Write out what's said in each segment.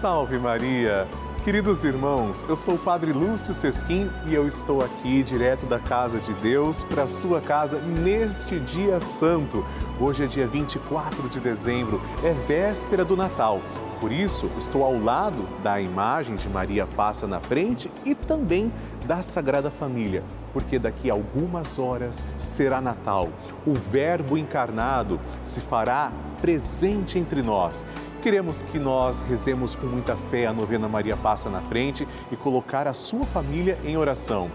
Salve Maria! Queridos irmãos, eu sou o Padre Lúcio Sesquim e eu estou aqui direto da casa de Deus para a sua casa neste dia santo. Hoje é dia 24 de dezembro, é véspera do Natal. Por isso, estou ao lado da imagem de Maria passa na frente e também da Sagrada Família, porque daqui a algumas horas será Natal. O Verbo encarnado se fará presente entre nós. Queremos que nós rezemos com muita fé a novena Maria Passa na Frente e colocar a sua família em oração.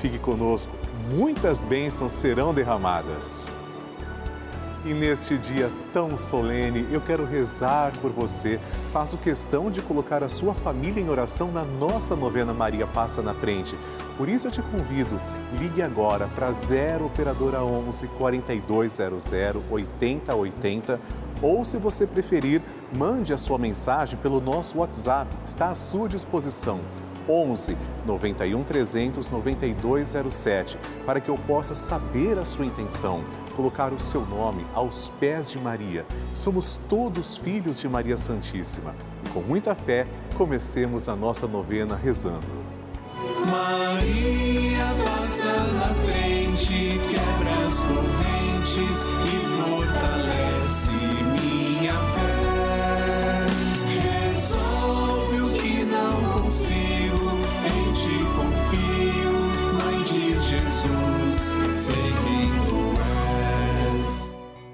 Fique conosco, muitas bênçãos serão derramadas. E neste dia tão solene, eu quero rezar por você. Faço questão de colocar a sua família em oração na nossa novena Maria Passa na Frente. Por isso eu te convido, ligue agora para 0 Operadora 11 4200 8080 ou, se você preferir, mande a sua mensagem pelo nosso WhatsApp. Está à sua disposição. 11 91 300 9207, para que eu possa saber a sua intenção colocar o seu nome aos pés de Maria. Somos todos filhos de Maria Santíssima. E com muita fé, comecemos a nossa novena rezando. Maria passa na frente, quebra as correntes e fortalece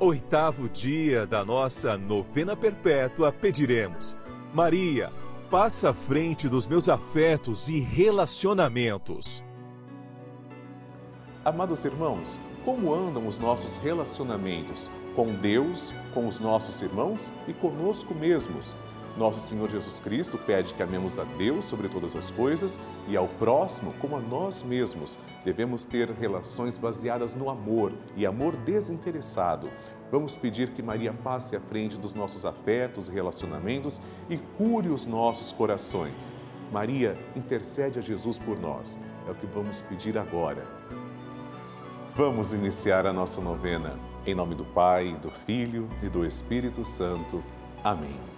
oitavo dia da nossa novena perpétua, pediremos: Maria, passa à frente dos meus afetos e relacionamentos. Amados irmãos, como andam os nossos relacionamentos com Deus, com os nossos irmãos e conosco mesmos? Nosso Senhor Jesus Cristo pede que amemos a Deus sobre todas as coisas e ao próximo como a nós mesmos. Devemos ter relações baseadas no amor e amor desinteressado. Vamos pedir que Maria passe à frente dos nossos afetos e relacionamentos e cure os nossos corações. Maria, intercede a Jesus por nós. É o que vamos pedir agora. Vamos iniciar a nossa novena. Em nome do Pai, do Filho e do Espírito Santo. Amém.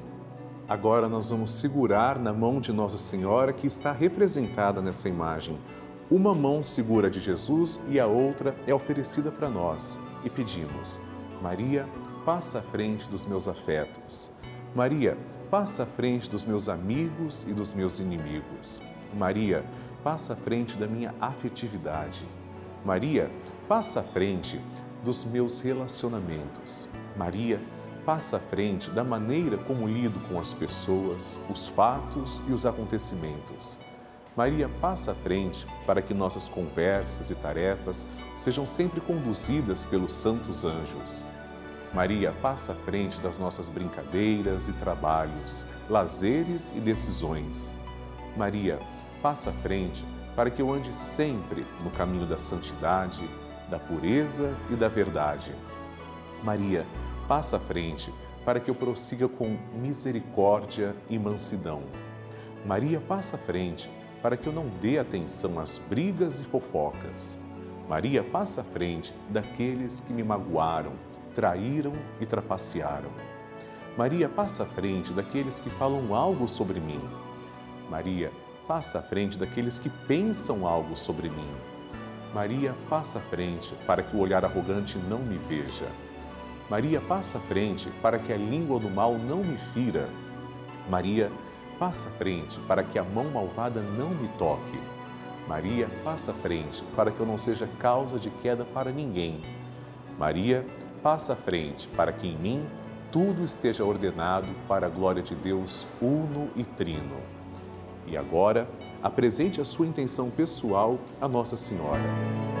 Agora nós vamos segurar na mão de Nossa Senhora, que está representada nessa imagem. Uma mão segura de Jesus e a outra é oferecida para nós. E pedimos: Maria, passa à frente dos meus afetos. Maria, passa à frente dos meus amigos e dos meus inimigos. Maria, passa à frente da minha afetividade. Maria, passa à frente dos meus relacionamentos. Maria, passa à frente da maneira como lido com as pessoas, os fatos e os acontecimentos. Maria passa à frente para que nossas conversas e tarefas sejam sempre conduzidas pelos santos anjos. Maria passa à frente das nossas brincadeiras e trabalhos, lazeres e decisões. Maria passa à frente para que eu ande sempre no caminho da santidade, da pureza e da verdade. Maria, passa à frente para que eu prossiga com misericórdia e mansidão. Maria, passa à frente para que eu não dê atenção às brigas e fofocas. Maria passa à frente daqueles que me magoaram, traíram e trapacearam. Maria passa à frente daqueles que falam algo sobre mim. Maria passa à frente daqueles que pensam algo sobre mim. Maria passa à frente para que o olhar arrogante não me veja. Maria passa à frente para que a língua do mal não me fira. Maria passa à frente para que a mão malvada não me toque. Maria passa à frente para que eu não seja causa de queda para ninguém. Maria passa à frente para que em mim tudo esteja ordenado para a glória de Deus uno e trino. E agora, apresente a sua intenção pessoal a Nossa Senhora.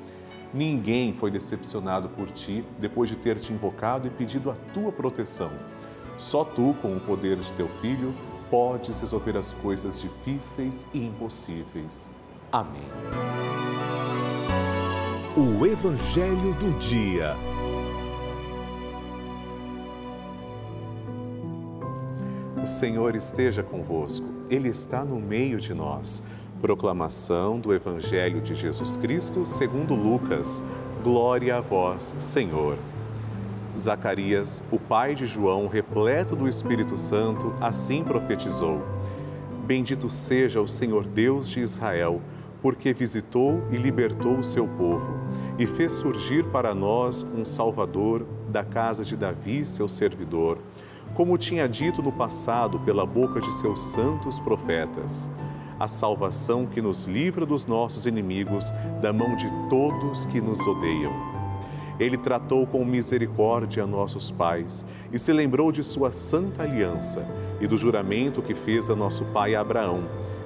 Ninguém foi decepcionado por ti depois de ter te invocado e pedido a tua proteção. Só tu, com o poder de teu filho, podes resolver as coisas difíceis e impossíveis. Amém. O Evangelho do Dia. O Senhor esteja convosco, Ele está no meio de nós. Proclamação do Evangelho de Jesus Cristo segundo Lucas. Glória a vós, Senhor. Zacarias, o pai de João, repleto do Espírito Santo, assim profetizou: Bendito seja o Senhor Deus de Israel, porque visitou e libertou o seu povo e fez surgir para nós um Salvador da casa de Davi, seu servidor, como tinha dito no passado pela boca de seus santos profetas. A salvação que nos livra dos nossos inimigos, da mão de todos que nos odeiam. Ele tratou com misericórdia nossos pais e se lembrou de sua santa aliança e do juramento que fez a nosso pai Abraão,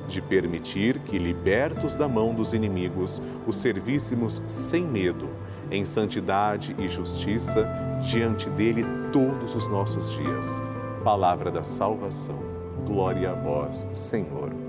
de permitir que, libertos da mão dos inimigos, o servíssemos sem medo, em santidade e justiça, diante dele todos os nossos dias. Palavra da salvação. Glória a vós, Senhor.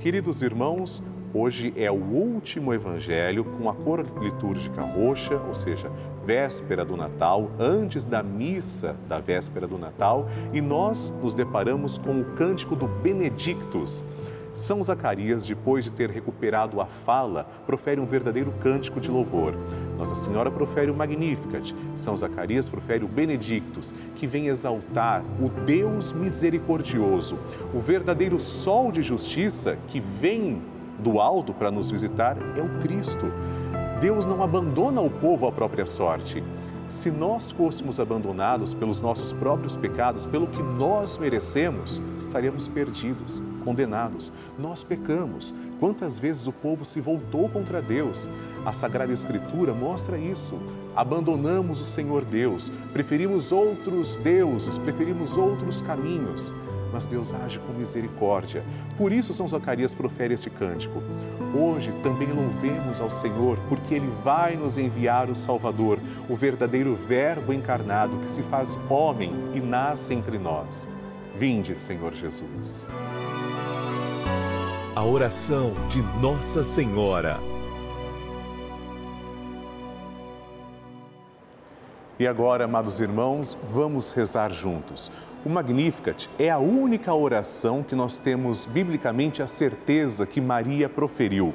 Queridos irmãos, Hoje é o último evangelho com a cor litúrgica roxa, ou seja, véspera do Natal, antes da missa da véspera do Natal, e nós nos deparamos com o cântico do Benedictus. São Zacarias, depois de ter recuperado a fala, profere um verdadeiro cântico de louvor. Nossa Senhora profere o Magnificat, São Zacarias profere o Benedictus, que vem exaltar o Deus misericordioso, o verdadeiro sol de justiça que vem do alto para nos visitar é o Cristo. Deus não abandona o povo à própria sorte. Se nós fôssemos abandonados pelos nossos próprios pecados, pelo que nós merecemos, estaríamos perdidos, condenados. Nós pecamos. Quantas vezes o povo se voltou contra Deus? A Sagrada Escritura mostra isso. Abandonamos o Senhor Deus, preferimos outros deuses, preferimos outros caminhos mas Deus age com misericórdia. Por isso São Zacarias profere este cântico. Hoje também louvemos ao Senhor, porque Ele vai nos enviar o Salvador, o verdadeiro Verbo encarnado que se faz homem e nasce entre nós. Vinde, Senhor Jesus. A oração de Nossa Senhora. E agora, amados irmãos, vamos rezar juntos. O Magnificat é a única oração que nós temos biblicamente a certeza que Maria proferiu.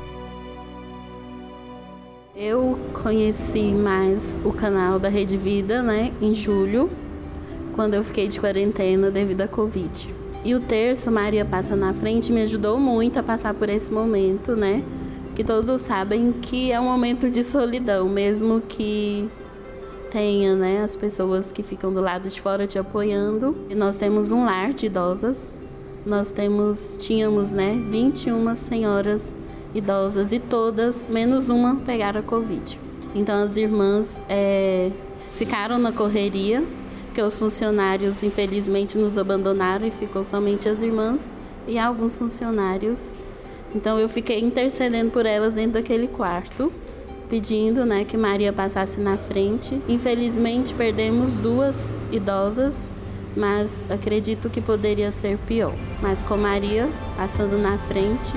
Eu conheci mais o canal da Rede Vida, né, em julho, quando eu fiquei de quarentena devido à Covid. E o terço Maria Passa na Frente me ajudou muito a passar por esse momento, né? Que todos sabem que é um momento de solidão, mesmo que tenha, né, as pessoas que ficam do lado de fora te apoiando. E nós temos um lar de idosas. Nós temos, tínhamos, né, 21 senhoras idosas e todas, menos uma, pegaram a Covid. Então as irmãs é, ficaram na correria, porque os funcionários infelizmente nos abandonaram e ficou somente as irmãs e alguns funcionários. Então eu fiquei intercedendo por elas dentro daquele quarto, pedindo né, que Maria passasse na frente. Infelizmente perdemos duas idosas, mas acredito que poderia ser pior. Mas com Maria passando na frente,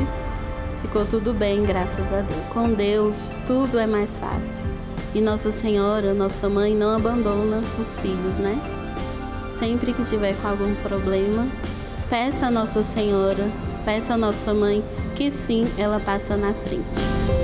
Ficou tudo bem, graças a Deus. Com Deus, tudo é mais fácil. E Nossa Senhora, nossa mãe, não abandona os filhos, né? Sempre que tiver com algum problema, peça a Nossa Senhora, peça a nossa mãe, que sim, ela passa na frente.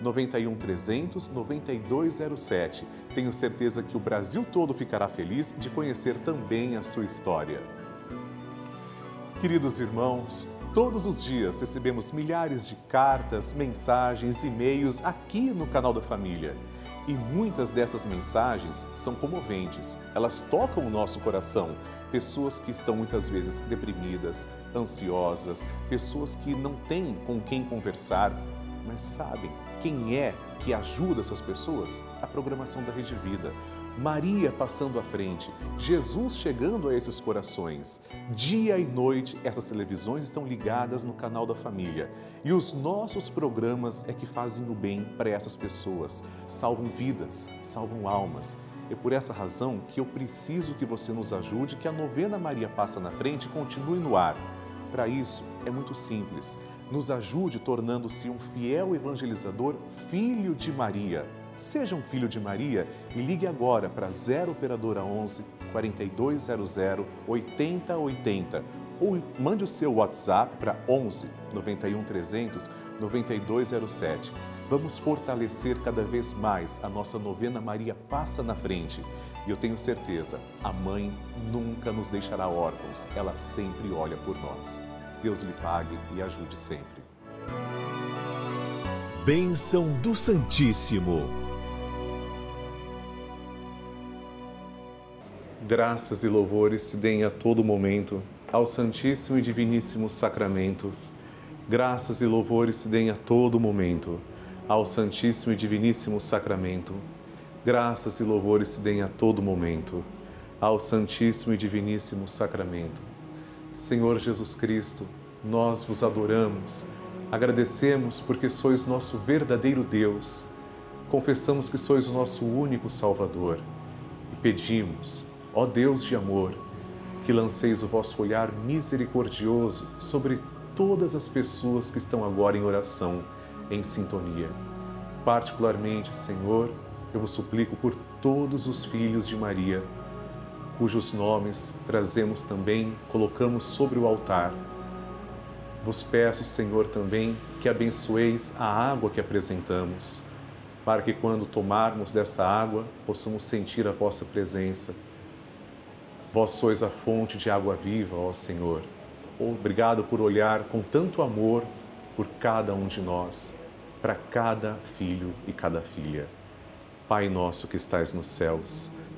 91 300 9207. Tenho certeza que o Brasil todo ficará feliz de conhecer também a sua história. Queridos irmãos, todos os dias recebemos milhares de cartas, mensagens, e-mails aqui no canal da Família. E muitas dessas mensagens são comoventes, elas tocam o nosso coração. Pessoas que estão muitas vezes deprimidas, ansiosas, pessoas que não têm com quem conversar, mas sabem quem é que ajuda essas pessoas? A programação da Rede Vida. Maria passando à frente, Jesus chegando a esses corações. Dia e noite, essas televisões estão ligadas no canal da família. E os nossos programas é que fazem o bem para essas pessoas, salvam vidas, salvam almas. É por essa razão que eu preciso que você nos ajude, que a novena Maria Passa na Frente continue no ar. Para isso, é muito simples. Nos ajude tornando-se um fiel evangelizador, filho de Maria Seja um filho de Maria e ligue agora para 0 Operadora 11 4200 8080 ou mande o seu WhatsApp para 11 91 300 9207. Vamos fortalecer cada vez mais a nossa novena Maria Passa na Frente. E eu tenho certeza, a mãe nunca nos deixará órfãos, ela sempre olha por nós. Deus lhe pague e ajude sempre. Bênção do Santíssimo. Graças e louvores se deem a todo momento ao Santíssimo e Diviníssimo Sacramento. Graças e louvores se deem a todo momento ao Santíssimo e Diviníssimo Sacramento. Graças e louvores se deem a todo momento ao Santíssimo e Diviníssimo Sacramento. Senhor Jesus Cristo, nós vos adoramos, agradecemos porque sois nosso verdadeiro Deus, confessamos que sois o nosso único Salvador e pedimos, ó Deus de amor, que lanceis o vosso olhar misericordioso sobre todas as pessoas que estão agora em oração, em sintonia. Particularmente, Senhor, eu vos suplico por todos os filhos de Maria, cujos nomes trazemos também, colocamos sobre o altar. Vos peço, Senhor, também que abençoeis a água que apresentamos, para que quando tomarmos desta água possamos sentir a vossa presença Vós sois a fonte de água viva, ó Senhor. Obrigado por olhar com tanto amor por cada um de nós, para cada filho e cada filha. Pai nosso que estais nos céus,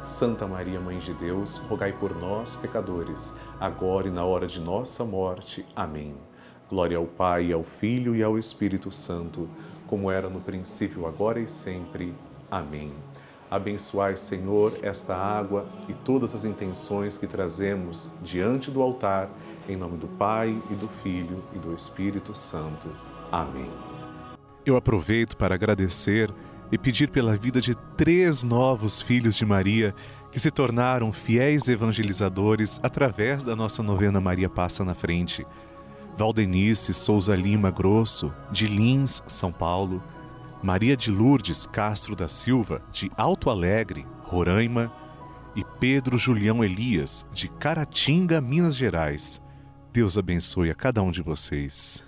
Santa Maria, Mãe de Deus, rogai por nós, pecadores, agora e na hora de nossa morte. Amém. Glória ao Pai, ao Filho e ao Espírito Santo, como era no princípio, agora e sempre. Amém. Abençoai, Senhor, esta água e todas as intenções que trazemos diante do altar, em nome do Pai e do Filho e do Espírito Santo. Amém. Eu aproveito para agradecer e pedir pela vida de três novos filhos de Maria que se tornaram fiéis evangelizadores através da nossa novena Maria Passa na Frente. Valdenice Souza Lima Grosso, de Lins, São Paulo. Maria de Lourdes Castro da Silva, de Alto Alegre, Roraima, e Pedro Julião Elias, de Caratinga, Minas Gerais. Deus abençoe a cada um de vocês.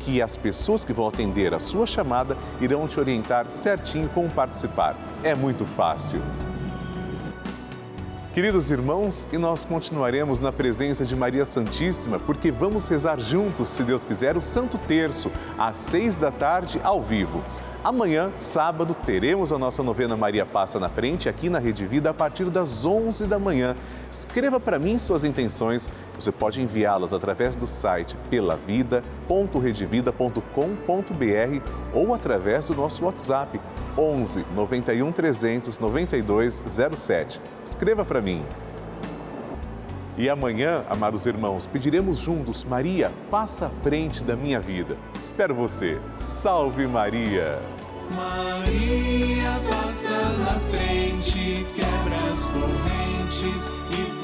que as pessoas que vão atender a sua chamada irão te orientar certinho como participar. É muito fácil. Queridos irmãos, e nós continuaremos na presença de Maria Santíssima, porque vamos rezar juntos, se Deus quiser, o Santo Terço, às seis da tarde, ao vivo. Amanhã, sábado, teremos a nossa novena Maria Passa na Frente aqui na Rede Vida a partir das 11 da manhã. Escreva para mim suas intenções. Você pode enviá-las através do site pelavida.redevida.com.br ou através do nosso WhatsApp 11 91 300 92 07. Escreva para mim. E amanhã, amados irmãos, pediremos juntos: Maria, passa à frente da minha vida. Espero você. Salve Maria! Maria passa na frente, quebra as correntes e